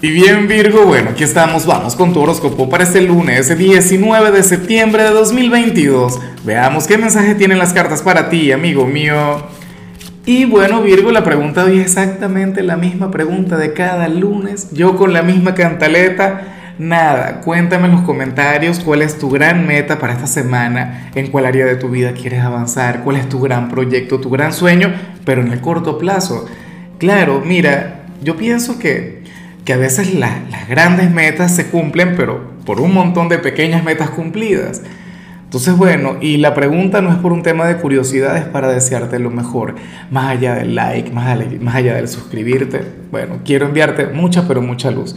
Y bien Virgo, bueno, aquí estamos, vamos con tu horóscopo para este lunes 19 de septiembre de 2022. Veamos qué mensaje tienen las cartas para ti, amigo mío. Y bueno Virgo, la pregunta hoy es exactamente la misma pregunta de cada lunes, yo con la misma cantaleta. Nada, cuéntame en los comentarios cuál es tu gran meta para esta semana, en cuál área de tu vida quieres avanzar, cuál es tu gran proyecto, tu gran sueño, pero en el corto plazo. Claro, mira, yo pienso que que a veces las grandes metas se cumplen, pero por un montón de pequeñas metas cumplidas. Entonces, bueno, y la pregunta no es por un tema de curiosidad, es para desearte lo mejor, más allá del like, más más allá del suscribirte. Bueno, quiero enviarte mucha, pero mucha luz.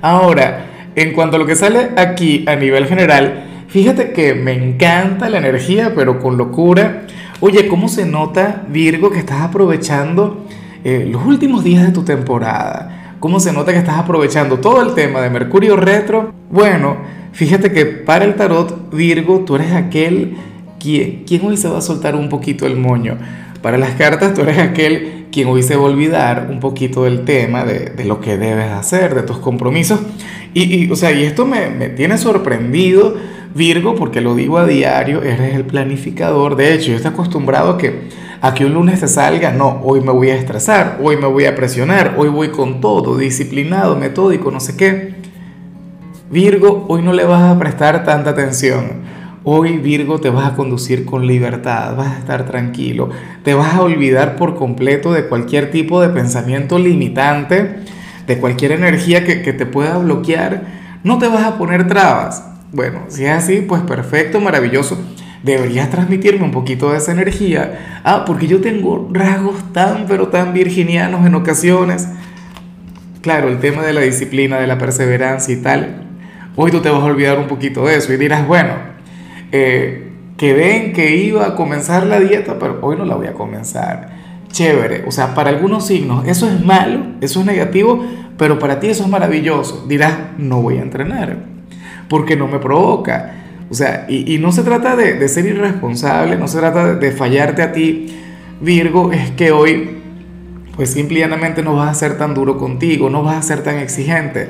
Ahora, en cuanto a lo que sale aquí a nivel general, fíjate que me encanta la energía, pero con locura. Oye, ¿cómo se nota, Virgo, que estás aprovechando eh, los últimos días de tu temporada? ¿Cómo se nota que estás aprovechando todo el tema de Mercurio retro? Bueno, fíjate que para el tarot Virgo tú eres aquel quien, quien hoy se va a soltar un poquito el moño. Para las cartas tú eres aquel quien hoy se va a olvidar un poquito del tema, de, lo que debes hacer, de tus compromisos. Y, y o sea, y esto me, me tiene sorprendido, Virgo, porque lo digo a diario, eres el planificador. De hecho, yo estoy acostumbrado a que a que un lunes te salga, no, hoy me voy a estresar, hoy me voy a presionar, hoy voy con todo, disciplinado, metódico, no sé qué. Virgo, hoy no le vas a prestar tanta atención. Hoy Virgo te vas a conducir con libertad, vas a estar tranquilo, te vas a olvidar por completo de cualquier tipo de pensamiento limitante, de cualquier energía que te pueda bloquear, no te vas a poner trabas. Bueno, si es así, pues perfecto, maravilloso deberías transmitirme un poquito de esa energía. Ah, porque yo tengo rasgos tan, pero tan virginianos en ocasiones. Claro, el tema de la disciplina, de la perseverancia y tal. Hoy tú te vas a olvidar un poquito de eso y dirás, bueno, eh, que ven que iba a comenzar la dieta, pero hoy no la voy a comenzar. Chévere, o sea, para algunos signos eso es malo, eso es negativo, pero para ti eso es maravilloso. Dirás, no voy a entrenar, porque no me provoca o sea, y, no se trata de, ser irresponsable, no se trata de, fallarte a ti, Virgo, es que hoy, pues simplemente no vas a ser tan duro contigo, no vas a ser tan exigente.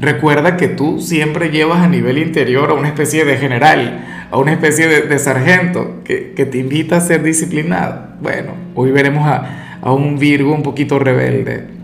Recuerda que tú siempre llevas a nivel interior a una especie de general, a una especie de, sargento que, te invita a ser disciplinado. Bueno, hoy veremos a, a un Virgo un poquito rebelde.